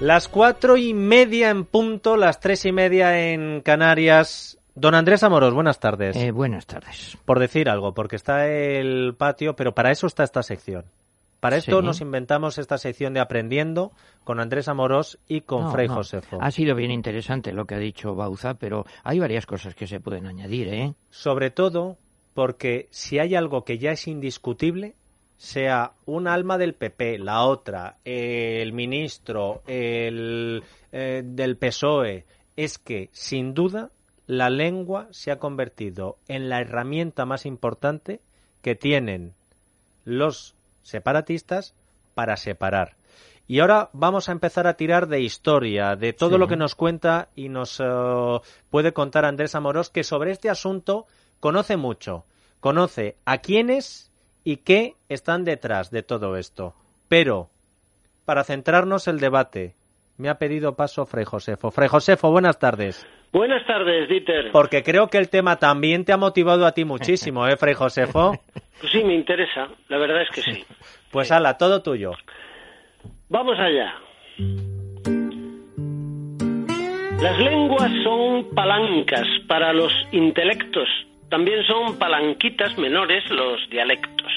Las cuatro y media en punto, las tres y media en Canarias. Don Andrés Amoros, buenas tardes. Eh, buenas tardes. Por decir algo, porque está el patio, pero para eso está esta sección. Para esto nos inventamos esta sección de Aprendiendo con Andrés Amorós y con Frei Josefo. Ha sido bien interesante lo que ha dicho Bauza, pero hay varias cosas que se pueden añadir, ¿eh? Sobre todo porque si hay algo que ya es indiscutible, sea un alma del PP, la otra, el ministro, el eh, del PSOE, es que sin duda la lengua se ha convertido en la herramienta más importante que tienen los separatistas para separar. Y ahora vamos a empezar a tirar de historia, de todo lo que nos cuenta y nos eh, puede contar Andrés Amorós, que sobre este asunto conoce mucho. Conoce a quiénes y qué están detrás de todo esto. Pero, para centrarnos el debate, me ha pedido paso Frei Josefo. Frei Josefo, buenas tardes. Buenas tardes, Dieter. Porque creo que el tema también te ha motivado a ti muchísimo, ¿eh, Frei Josefo? Pues sí, me interesa, la verdad es que sí. Pues ala, todo tuyo. Vamos allá. Las lenguas son palancas para los intelectos también son palanquitas menores los dialectos.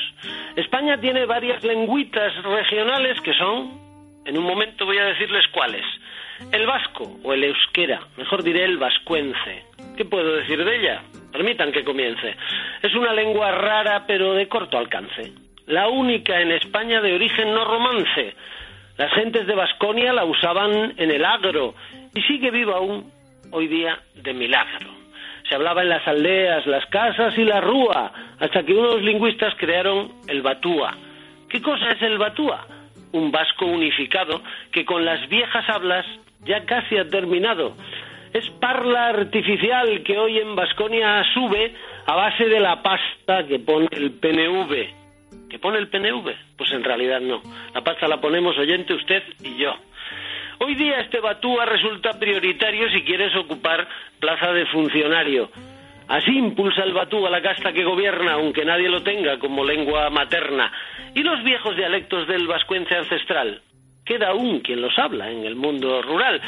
España tiene varias lengüitas regionales que son, en un momento voy a decirles cuáles. El vasco o el euskera, mejor diré el vascuence. ¿Qué puedo decir de ella? Permitan que comience. Es una lengua rara pero de corto alcance. La única en España de origen no romance. Las gentes de Vasconia la usaban en el agro y sigue viva aún hoy día de milagro. Se hablaba en las aldeas, las casas y la rúa, hasta que unos lingüistas crearon el batúa. ¿Qué cosa es el batúa? Un vasco unificado que con las viejas hablas ya casi ha terminado. Es parla artificial que hoy en Vasconia sube a base de la pasta que pone el PNV. ¿Que pone el PNV? Pues en realidad no. La pasta la ponemos oyente usted y yo. Hoy día este Batúa resulta prioritario si quieres ocupar plaza de funcionario. Así impulsa el Batú a la casta que gobierna, aunque nadie lo tenga como lengua materna. Y los viejos dialectos del vascuence ancestral. Queda aún quien los habla en el mundo rural.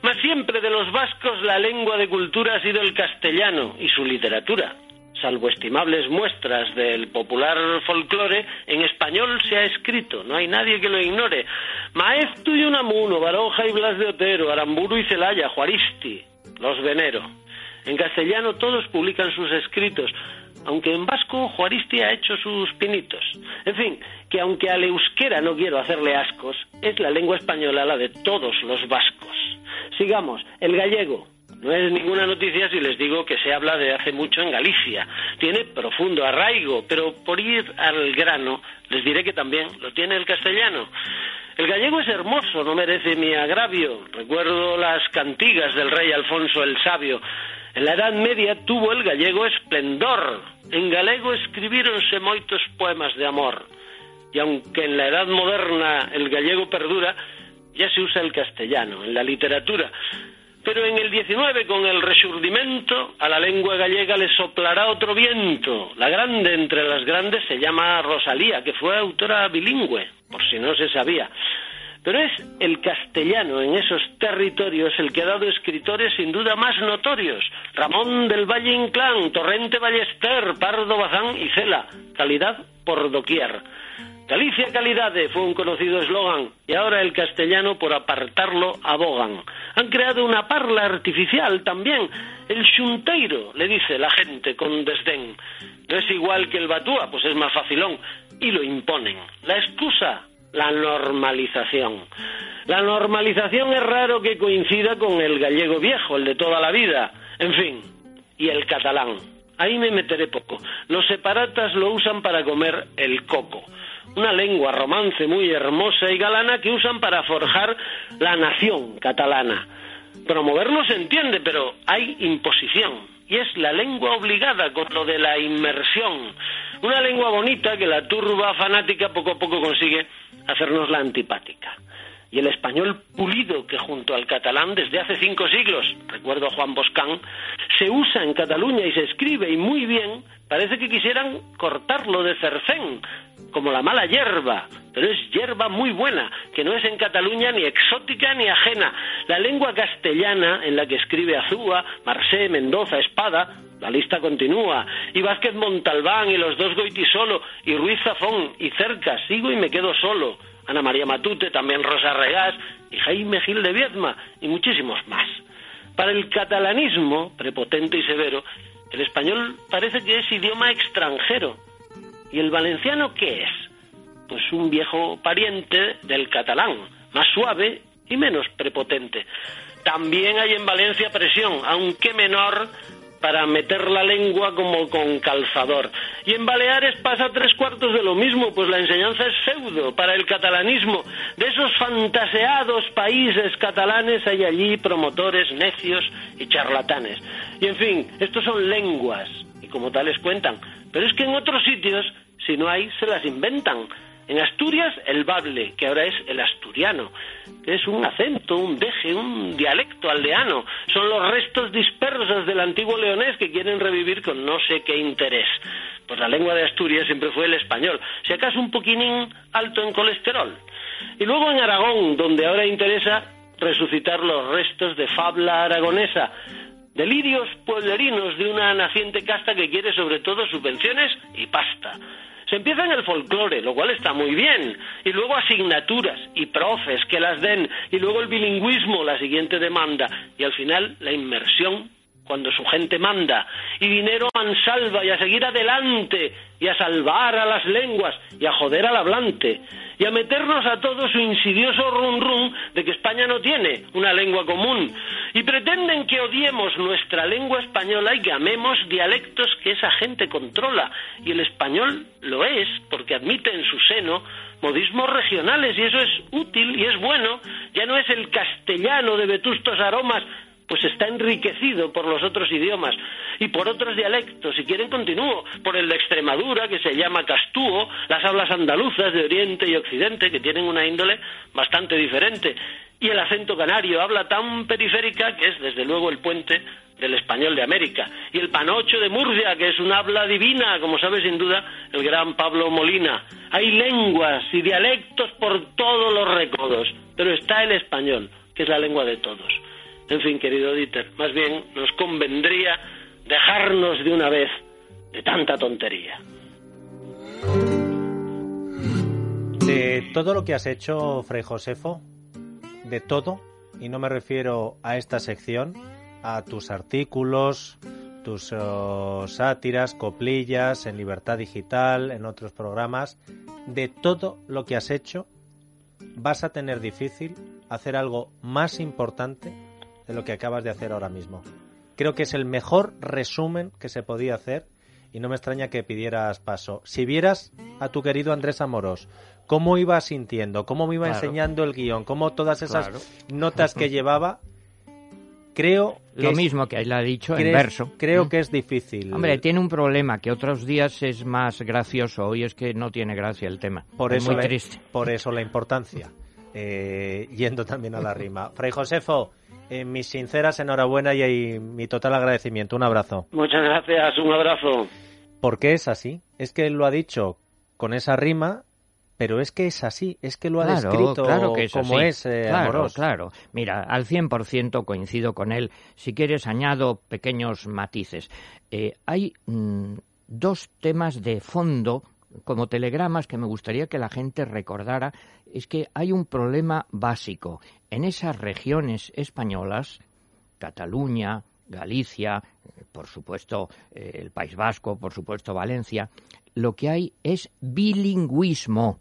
Mas siempre de los vascos la lengua de cultura ha sido el castellano y su literatura salvo estimables muestras del popular folclore, en español se ha escrito, no hay nadie que lo ignore. Maeztu y Unamuno, Baroja y Blas de Otero, Aramburu y Celaya, Juaristi, los venero. En castellano todos publican sus escritos, aunque en vasco Juaristi ha hecho sus pinitos. En fin, que aunque al euskera no quiero hacerle ascos, es la lengua española la de todos los vascos. Sigamos, el gallego, no es ninguna noticia si les digo que se habla de hace mucho en Galicia. Tiene profundo arraigo, pero por ir al grano, les diré que también lo tiene el castellano. El gallego es hermoso, no merece mi agravio. Recuerdo las cantigas del rey Alfonso el Sabio. En la Edad Media tuvo el gallego esplendor. En galego escribíronse moitos poemas de amor. Y aunque en la Edad Moderna el gallego perdura, ya se usa el castellano en la literatura. Pero en el 19, con el resurdimento, a la lengua gallega le soplará otro viento. La grande entre las grandes se llama Rosalía, que fue autora bilingüe, por si no se sabía. Pero es el castellano en esos territorios el que ha dado escritores sin duda más notorios. Ramón del Valle Inclán, Torrente Ballester, Pardo Bazán y Cela. Calidad por doquier. Galicia Calidade fue un conocido eslogan y ahora el castellano por apartarlo abogan. Han creado una parla artificial también. El chunteiro, le dice la gente con desdén. No es igual que el batúa, pues es más facilón. Y lo imponen. La excusa, la normalización. La normalización es raro que coincida con el gallego viejo, el de toda la vida. En fin, y el catalán. Ahí me meteré poco. Los separatas lo usan para comer el coco una lengua romance muy hermosa y galana que usan para forjar la nación catalana. Promoverlo se entiende, pero hay imposición. Y es la lengua obligada con lo de la inmersión. Una lengua bonita que la turba fanática poco a poco consigue hacernos la antipática. Y el español pulido que junto al catalán desde hace cinco siglos, recuerdo a Juan Boscán, se usa en Cataluña y se escribe y muy bien, parece que quisieran cortarlo de cercén, como la mala hierba, pero es hierba muy buena, que no es en Cataluña ni exótica ni ajena. La lengua castellana en la que escribe Azúa, Marsé, Mendoza, Espada, la lista continúa, y Vázquez Montalbán y los dos Goitisolo y Ruiz Zafón y cerca, sigo y me quedo solo. Ana María Matute, también Rosa Regás y Jaime Gil de Viedma y muchísimos más. Para el catalanismo, prepotente y severo, el español parece que es idioma extranjero. ¿Y el valenciano qué es? Pues un viejo pariente del catalán, más suave y menos prepotente. También hay en Valencia presión, aunque menor, para meter la lengua como con calzador. Y en Baleares pasa tres cuartos de lo mismo, pues la enseñanza es feudo para el catalanismo. De esos fantaseados países catalanes hay allí promotores necios y charlatanes. Y en fin, estos son lenguas, y como tales cuentan. Pero es que en otros sitios, si no hay, se las inventan. En Asturias, el bable, que ahora es el asturiano, es un acento, un deje, un dialecto aldeano. Son los restos dispersos del antiguo leonés que quieren revivir con no sé qué interés. Pues la lengua de Asturias siempre fue el español, si acaso un poquinín alto en colesterol. Y luego en Aragón, donde ahora interesa resucitar los restos de fabla aragonesa, delirios pueblerinos de una naciente casta que quiere sobre todo subvenciones y pasta. Se empieza en el folclore, lo cual está muy bien, y luego asignaturas y profes que las den, y luego el bilingüismo, la siguiente demanda, y al final la inmersión cuando su gente manda, y dinero a salva y a seguir adelante, y a salvar a las lenguas, y a joder al hablante, y a meternos a todo su insidioso rum rum de que España no tiene una lengua común, y pretenden que odiemos nuestra lengua española y que amemos dialectos que esa gente controla, y el español lo es, porque admite en su seno modismos regionales, y eso es útil y es bueno, ya no es el castellano de vetustos aromas pues está enriquecido por los otros idiomas y por otros dialectos. Si quieren, continúo. Por el de Extremadura, que se llama castúo, las hablas andaluzas de Oriente y Occidente, que tienen una índole bastante diferente. Y el acento canario habla tan periférica que es, desde luego, el puente del español de América. Y el panocho de Murcia, que es una habla divina, como sabe sin duda el gran Pablo Molina. Hay lenguas y dialectos por todos los recodos, pero está el español, que es la lengua de todos. En fin, querido Dieter, más bien nos convendría dejarnos de una vez de tanta tontería. De todo lo que has hecho, Fray Josefo, de todo, y no me refiero a esta sección, a tus artículos, tus oh, sátiras, coplillas, en Libertad Digital, en otros programas, de todo lo que has hecho, vas a tener difícil hacer algo más importante de lo que acabas de hacer ahora mismo. Creo que es el mejor resumen que se podía hacer y no me extraña que pidieras paso. Si vieras a tu querido Andrés Amorós, cómo iba sintiendo, cómo me iba enseñando el guion, cómo todas esas notas que llevaba, creo que lo mismo que él ha dicho en verso. Creo que es difícil. Hombre, tiene un problema que otros días es más gracioso. Hoy es que no tiene gracia el tema. Por es eso muy triste. Por eso la importancia. Eh, yendo también a la rima. Fray Josefo, eh, mis sinceras enhorabuena y, mi total agradecimiento. Un abrazo. Muchas gracias, un abrazo. Porque es así. Es que él lo ha dicho con esa rima, pero es que es así. Es que lo ha descrito claro que como es. Eh, claro, claro. Mira, al 100% coincido con él. Si quieres, añado pequeños matices. Eh, hay mm, dos temas de fondo como telegramas que me gustaría que la gente recordara es que hay un problema básico. En esas regiones españolas, Cataluña, Galicia, por supuesto eh, el País Vasco, por supuesto Valencia, lo que hay es bilingüismo,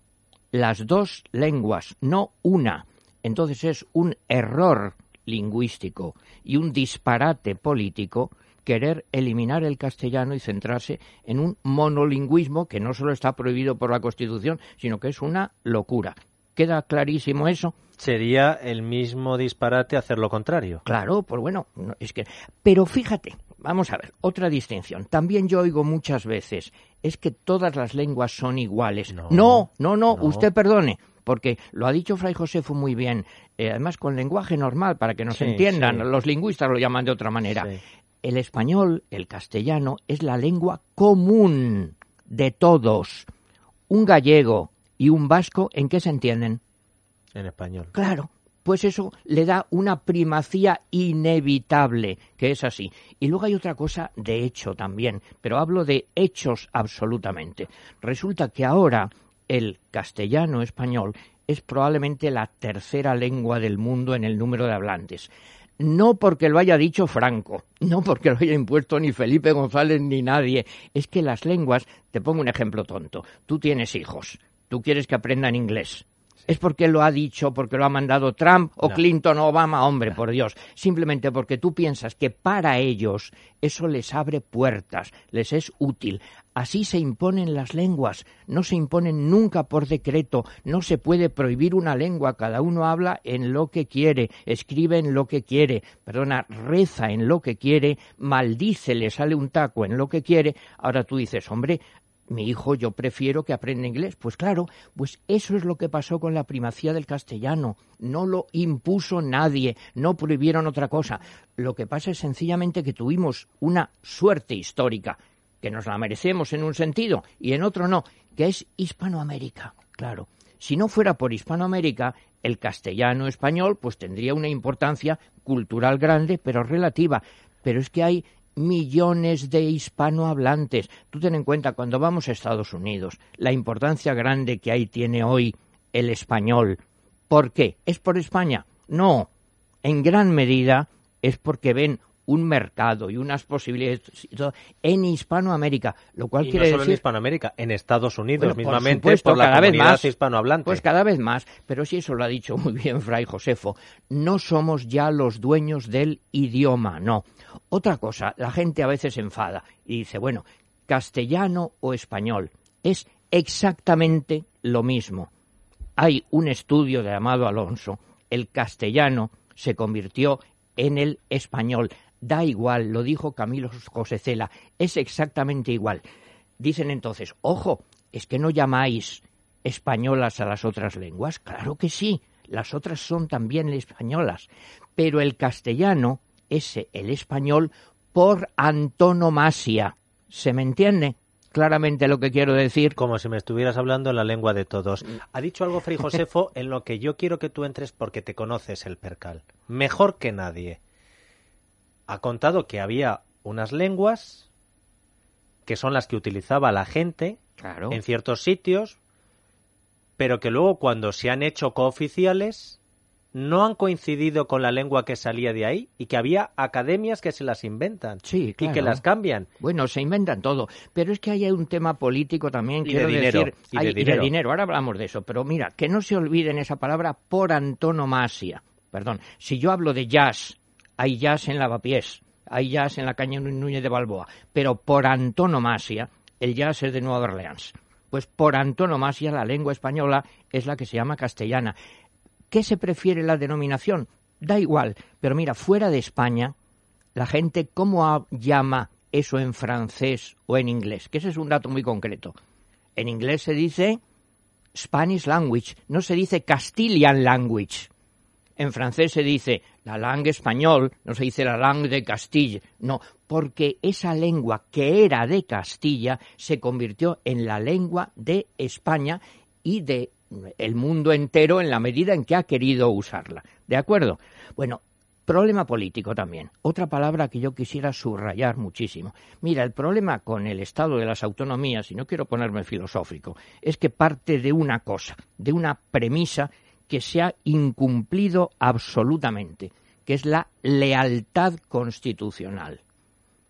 las dos lenguas, no una. Entonces es un error lingüístico y un disparate político querer eliminar el castellano y centrarse en un monolingüismo que no solo está prohibido por la Constitución, sino que es una locura. ¿Queda clarísimo eso? Sería el mismo disparate hacer lo contrario. Claro, pues bueno, es que. Pero fíjate, vamos a ver, otra distinción. También yo oigo muchas veces, es que todas las lenguas son iguales. No, no, no, usted perdone. porque lo ha dicho Fray Josefo muy bien, eh, además con lenguaje normal, para que nos entiendan, los lingüistas lo llaman de otra manera. El español, el castellano, es la lengua común de todos. Un gallego y un vasco, ¿en qué se entienden? En español. Claro, pues eso le da una primacía inevitable, que es así. Y luego hay otra cosa de hecho también, pero hablo de hechos absolutamente. Resulta que ahora el castellano español es probablemente la tercera lengua del mundo en el número de hablantes. No porque lo haya dicho Franco, no porque lo haya impuesto ni Felipe González ni nadie. Es que las lenguas, te pongo un ejemplo tonto. Tú tienes hijos, tú quieres que aprendan inglés es porque lo ha dicho, porque lo ha mandado Trump o Clinton o Obama, hombre, por Dios. Simplemente porque tú piensas que para ellos eso les abre puertas, les es útil. Así se imponen las lenguas, no se imponen nunca por decreto, no se puede prohibir una lengua, cada uno habla en lo que quiere, escribe en lo que quiere, perdona, reza en lo que quiere, maldice, le sale un taco en lo que quiere. Ahora tú dices, hombre, mi hijo yo prefiero que aprenda inglés. Pues claro, pues eso es lo que pasó con la primacía del castellano. No lo impuso nadie, no prohibieron otra cosa. Lo que pasa es sencillamente que tuvimos una suerte histórica, que nos la merecemos en un sentido y en otro no, que es Hispanoamérica. Claro, si no fuera por Hispanoamérica, el castellano español pues tendría una importancia cultural grande, pero relativa. Pero es que hay millones de hispanohablantes. Tú ten en cuenta, cuando vamos a Estados Unidos, la importancia grande que ahí tiene hoy el español. ¿Por qué? ¿Es por España? No. En gran medida es porque ven un mercado y unas posibilidades en Hispanoamérica, lo cual quiere no solo en Hispanoamérica, en Estados Unidos mismamente, por, la cada comunidad vez más, hispanohablante. Pues cada vez más, pero si eso lo ha dicho muy bien Fray Josefo, no somos ya los dueños del idioma, no. Otra cosa, la gente a veces se enfada y dice, bueno, castellano o español, es exactamente lo mismo. Hay un estudio de Amado Alonso, el castellano se convirtió en el español. Da igual, lo dijo Camilo José Cela, es exactamente igual. Dicen entonces, ojo, es que no llamáis españolas a las otras lenguas. Claro que sí, las otras son también españolas, pero el castellano es el español por antonomasia. ¿Se me entiende? claramente lo que quiero decir. Como si me estuvieras hablando en la lengua de todos. Ha dicho algo Fray Josefo en lo que yo quiero que tú entres porque te conoces el percal. Mejor que nadie ha contado que había unas lenguas que son las que utilizaba la gente en ciertos sitios, pero que luego cuando se han hecho cooficiales no han coincidido con la lengua que salía de ahí y que había academias que se las inventan y que las cambian. Bueno, se inventan todo, pero es que hay un tema político también, quiero decir, y de dinero, ahora hablamos de eso, pero mira, que no se olviden esa palabra por antonomasia. Perdón, si yo hablo de jazz hay jazz en Lavapiés, hay jazz en la caña Núñez de Balboa, pero por antonomasia el jazz es de Nueva Orleans. Pues por antonomasia la lengua española es la que se llama castellana. ¿Qué se prefiere la denominación? Da igual, pero mira, fuera de España, la gente cómo llama eso en francés o en inglés, que ese es un dato muy concreto. En inglés se dice Spanish language, no se dice Castilian language. En francés se dice la langue español, no se dice la langue de Castilla, no, porque esa lengua que era de Castilla se convirtió en la lengua de España y de el mundo entero en la medida en que ha querido usarla. ¿De acuerdo? Bueno, problema político también. Otra palabra que yo quisiera subrayar muchísimo. Mira, el problema con el estado de las autonomías, y no quiero ponerme filosófico, es que parte de una cosa, de una premisa que se ha incumplido absolutamente, que es la lealtad constitucional.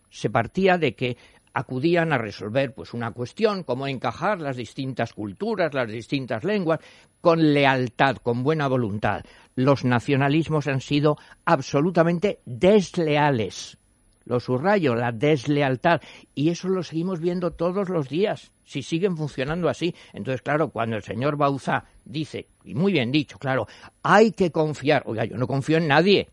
Se partía de que acudían a resolver pues una cuestión, cómo encajar las distintas culturas, las distintas lenguas, con lealtad, con buena voluntad. Los nacionalismos han sido absolutamente desleales lo subrayo, la deslealtad. Y eso lo seguimos viendo todos los días, si siguen funcionando así. Entonces, claro, cuando el señor Bauza dice, y muy bien dicho, claro, hay que confiar. Oiga, yo no confío en nadie.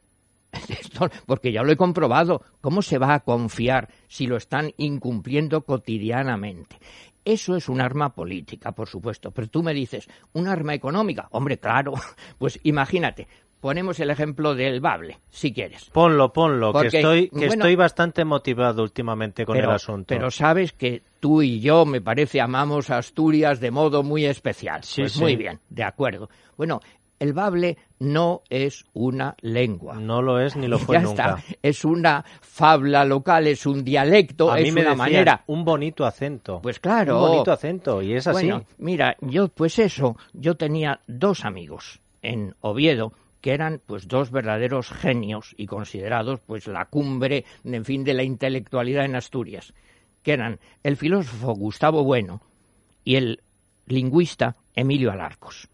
porque ya lo he comprobado. ¿Cómo se va a confiar si lo están incumpliendo cotidianamente? Eso es un arma política, por supuesto. Pero tú me dices, ¿un arma económica? Hombre, claro. Pues imagínate, ponemos el ejemplo del Bable, si quieres. Ponlo, ponlo, que, estoy, que estoy bastante motivado últimamente con el asunto. Pero sabes que tú y yo, me parece, amamos a Asturias de modo muy especial. Sí, pues muy bien, de acuerdo. Bueno, el bable no es una lengua. No lo es ni lo fue ya nunca. Está. Es una fabla local, es un dialecto, a es mí me una manera. Un bonito acento. Pues claro. Un bonito acento, y es así. Bueno, mira, yo, pues eso, yo tenía dos amigos en Oviedo que eran pues dos verdaderos genios y considerados pues la cumbre, en fin, de la intelectualidad en Asturias, que eran el filósofo Gustavo Bueno y el lingüista Emilio Alarcos.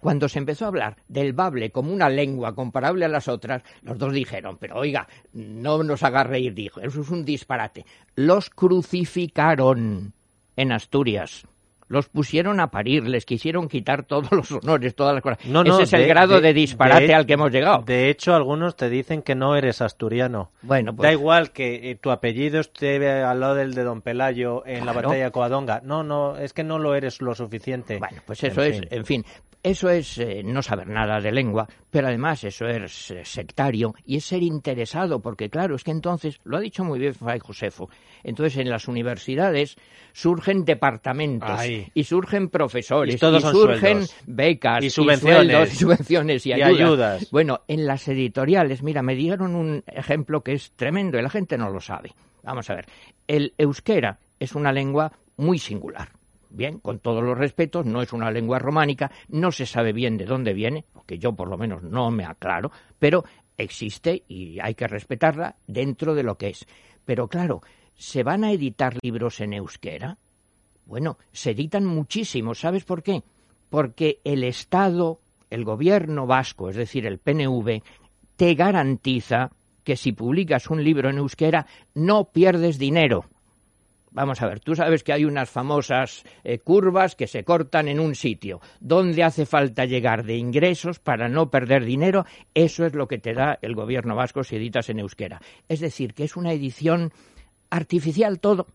Cuando se empezó a hablar del bable como una lengua comparable a las otras, los dos dijeron, pero oiga, no nos haga reír, dijo, eso es un disparate. Los crucificaron en Asturias los pusieron a parir, les quisieron quitar todos los honores, todas las cosas. No, no, Ese es el grado de, de, disparate de, al que hemos llegado. De hecho, algunos te dicen que no eres asturiano. Bueno, pues, da igual que eh, tu apellido esté al lado del de Don Pelayo en claro. la batalla de Coadonga. No, no, es que no lo eres lo suficiente. Bueno, pues eso en es, fin. en fin, eso es eh, no saber nada de lengua, pero además eso es eh, sectario y es ser interesado, porque claro, es que entonces, lo ha dicho muy bien Fray Josefo, entonces en las universidades surgen departamentos Ay. y surgen profesores y, todos y surgen sueldos. becas y subvenciones y, sueldos, y subvenciones y, y ayudas. ayudas. Bueno, en las editoriales, mira, me dieron un ejemplo que es tremendo y la gente no lo sabe. Vamos a ver, el euskera es una lengua muy singular bien, con todos los respetos, no es una lengua románica, no se sabe bien de dónde viene, que yo por lo menos no me aclaro, pero existe y hay que respetarla dentro de lo que es. Pero claro, ¿se van a editar libros en euskera? Bueno, se editan muchísimos, ¿sabes por qué? Porque el Estado, el gobierno vasco, es decir, el PNV, te garantiza que si publicas un libro en euskera no pierdes dinero. Vamos a ver, tú sabes que hay unas famosas eh, curvas que se cortan en un sitio. ¿Dónde hace falta llegar de ingresos para no perder dinero? Eso es lo que te da el gobierno vasco si editas en euskera. Es decir, que es una edición artificial todo.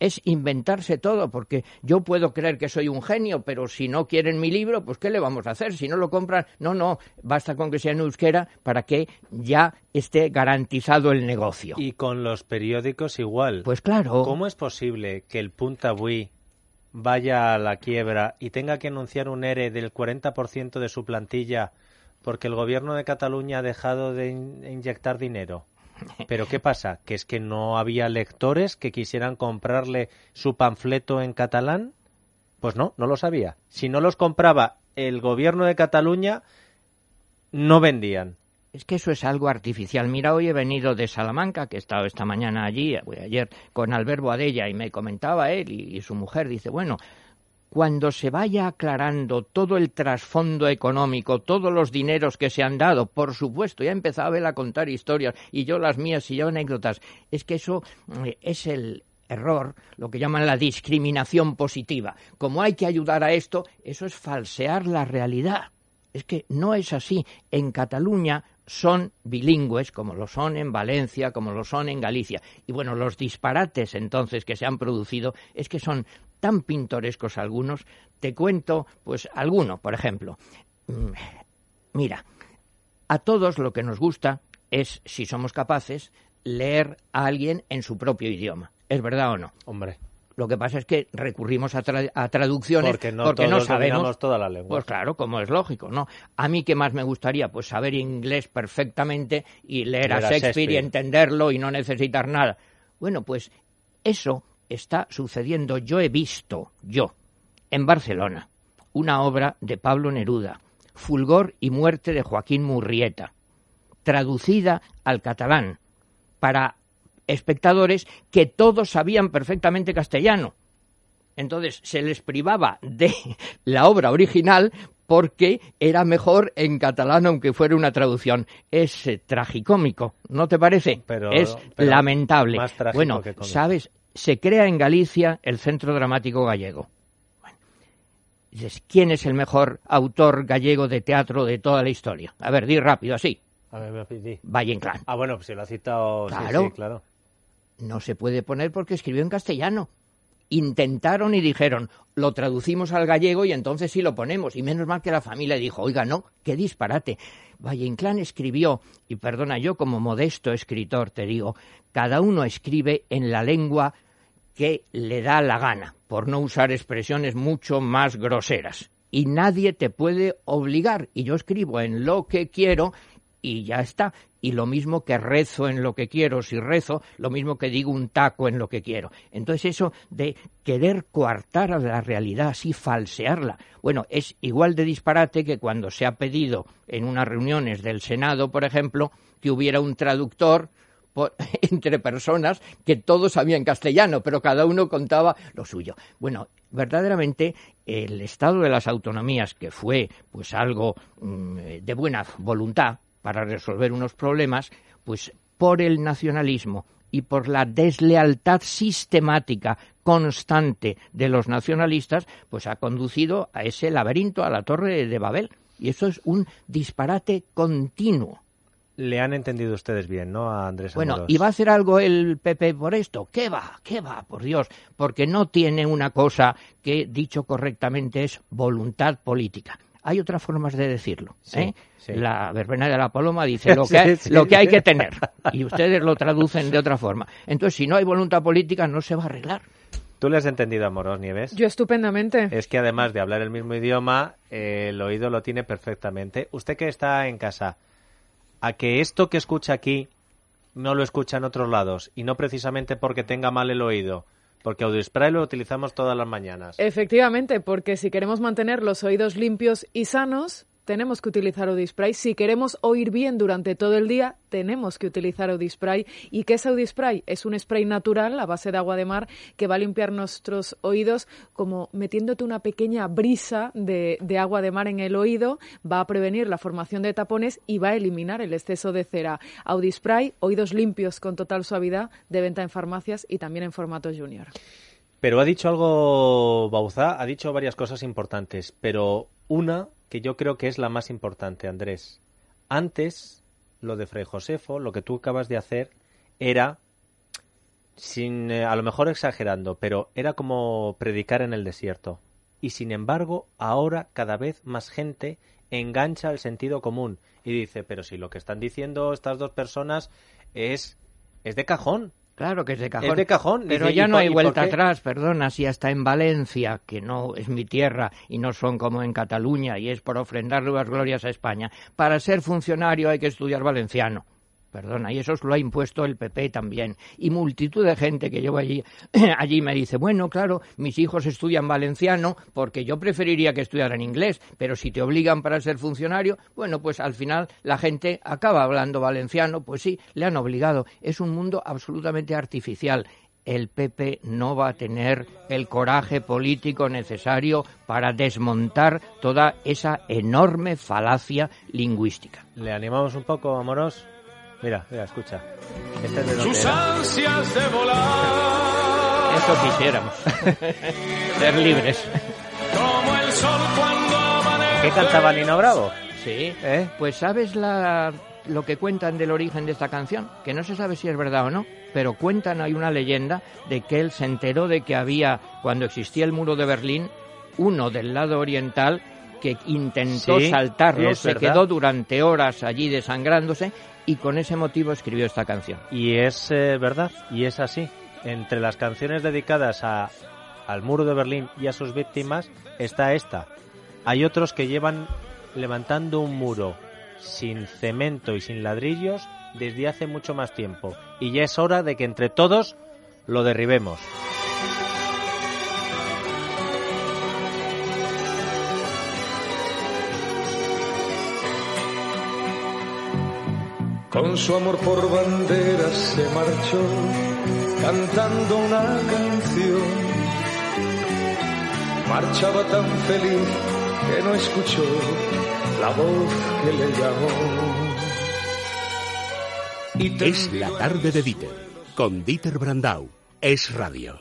Es inventarse todo, porque yo puedo creer que soy un genio, pero si no quieren mi libro, pues ¿qué le vamos a hacer? Si no lo compran, no, no, basta con que sea en euskera para que ya esté garantizado el negocio. Y con los periódicos igual. Pues claro. ¿Cómo es posible que el Punta Bui vaya a la quiebra y tenga que anunciar un ERE del 40% de su plantilla porque el gobierno de Cataluña ha dejado de in inyectar dinero? Pero ¿qué pasa? ¿Que es que no había lectores que quisieran comprarle su panfleto en catalán? Pues no, no lo sabía. Si no los compraba el gobierno de Cataluña, no vendían. Es que eso es algo artificial. Mira, hoy he venido de Salamanca, que he estado esta mañana allí, ayer, con Albert Boadella, y me comentaba él y, y su mujer, dice, bueno, cuando se vaya aclarando todo el trasfondo económico, todos los dineros que se han dado, por supuesto, ya empezaba él a contar historias y yo las mías y yo anécdotas, es que eso eh, es el error, lo que llaman la discriminación positiva. Como hay que ayudar a esto, eso es falsear la realidad. Es que no es así. En Cataluña son bilingües, como lo son en Valencia, como lo son en Galicia. Y bueno, los disparates entonces que se han producido es que son tan pintorescos algunos. Te cuento, pues, alguno, por ejemplo. Mira, a todos lo que nos gusta es, si somos capaces, leer a alguien en su propio idioma. ¿Es verdad o no? Hombre. Lo que pasa es que recurrimos a, tra a traducciones porque no, porque no sabemos toda la lengua. Pues claro, como es lógico, ¿no? A mí qué más me gustaría, pues saber inglés perfectamente y leer, leer a, Shakespeare a Shakespeare y entenderlo y no necesitar nada. Bueno, pues eso está sucediendo. Yo he visto, yo, en Barcelona, una obra de Pablo Neruda, Fulgor y muerte de Joaquín Murrieta, traducida al catalán para espectadores que todos sabían perfectamente castellano. Entonces se les privaba de la obra original porque era mejor en catalán aunque fuera una traducción. Es eh, tragicómico, ¿no te parece? Pero, es pero lamentable. Más bueno, sabes, se crea en Galicia el Centro Dramático Gallego. Bueno, dices, ¿quién es el mejor autor gallego de teatro de toda la historia? A ver, di rápido, así. A ver, di. Valle Inclán. Ah, bueno, pues si lo ha citado. Claro. Sí, sí, claro. No se puede poner porque escribió en castellano. intentaron y dijeron, lo traducimos al gallego y entonces sí lo ponemos. Y menos mal que la familia dijo, oiga, no, qué disparate. Valle Inclán escribió, y perdona, yo como modesto escritor te digo, cada uno escribe en la lengua que le da la gana, por no usar expresiones mucho más groseras. Y nadie te puede obligar. Y yo escribo en lo que quiero y ya está. Y lo mismo que rezo en lo que quiero, si rezo, lo mismo que digo un taco en lo que quiero. Entonces eso de querer coartar a la realidad, así falsearla, bueno, es igual de disparate que cuando se ha pedido en unas reuniones del Senado, por ejemplo, que hubiera un traductor entre personas que todos sabían castellano, pero cada uno contaba lo suyo. Bueno, verdaderamente el estado de las autonomías, que fue pues algo mm, de buena voluntad, para resolver unos problemas, pues por el nacionalismo y por la deslealtad sistemática constante de los nacionalistas, pues ha conducido a ese laberinto, a la torre de Babel. Y eso es un disparate continuo. Le han entendido ustedes bien, ¿no? A Andrés Bueno, ¿y va a hacer algo el PP por esto? ¿Qué va? ¿Qué va? Por Dios. Porque no tiene una cosa que, dicho correctamente, es voluntad política hay otras formas de decirlo. ¿eh? La verbena de la paloma dice lo que, hay, lo que hay que tener y ustedes lo traducen de otra forma. Entonces, si no hay voluntad política, no se va a arreglar. ¿Tú le has entendido a Moros Nieves? Yo estupendamente. Es que además de hablar el mismo idioma, el oído lo tiene perfectamente. Usted que está en casa, a que esto que escucha aquí no lo escucha en otros lados y no precisamente porque tenga mal el oído, porque AudioSpray lo utilizamos todas las mañanas. Efectivamente, porque si queremos mantener los oídos limpios y sanos, tenemos que utilizar Audispray. Si queremos oír bien durante todo el día, tenemos que utilizar Audispray. ¿Y qué es Audispray? Es un spray natural a base de agua de mar que va a limpiar nuestros oídos como metiéndote una pequeña brisa de, de agua de mar en el oído, va a prevenir la formación de tapones y va a eliminar el exceso de cera. Audispray, oídos limpios con total suavidad, de venta en farmacias y también en formato junior. Pero ha dicho algo, Bauza, ha dicho varias cosas importantes, pero una que yo creo que es la más importante, Andrés. Antes, lo de Fray Josefo, lo que tú acabas de hacer, era, sin, eh, a lo mejor exagerando, pero era como predicar en el desierto. Y sin embargo, ahora cada vez más gente engancha el sentido común y dice, pero si lo que están diciendo estas dos personas es, es de cajón, Claro que es de cajón. Es de cajón. Pero ya no hay vuelta atrás, perdona, si hasta en Valencia, que no es mi tierra y no son como en Cataluña y es por ofrendar nuevas glorias a España, para ser funcionario hay que estudiar valenciano. Perdona, y eso lo ha impuesto el PP también. Y multitud de gente que llevo allí, allí me dice, bueno, claro, mis hijos estudian valenciano porque yo preferiría que estudiaran inglés, pero si te obligan para ser funcionario, bueno, pues al final la gente acaba hablando valenciano, pues sí, le han obligado. Es un mundo absolutamente artificial el PP no va a tener el coraje político necesario para desmontar toda esa enorme falacia lingüística. ¿Le animamos un poco, Amoros? Mira, mira, escucha. Este es de Sus ansias de volar. Eso quisiéramos. Ser libres. Como el sol cuando amanece. ¿Qué cantaba Nino Bravo? Sí. ¿Eh? Pues sabes la, lo que cuentan del origen de esta canción, que no se sabe si es verdad o no, pero cuentan, hay una leyenda de que él se enteró de que había, cuando existía el muro de Berlín, uno del lado oriental que intentó Sí, saltarlo, se quedó durante horas allí desangrándose y con ese motivo escribió esta canción. Y es eh, verdad, y es así. Entre las canciones dedicadas a, al muro de Berlín y a sus víctimas está esta. Hay otros que llevan levantando un muro sin cemento y sin ladrillos desde hace mucho más tiempo. Y ya es hora de que entre todos lo derribemos. Con su amor por banderas se marchó cantando una canción. Marchaba tan feliz que no escuchó la voz que le llamó. Y Es la tarde de Dieter, con Dieter Brandau. Es radio.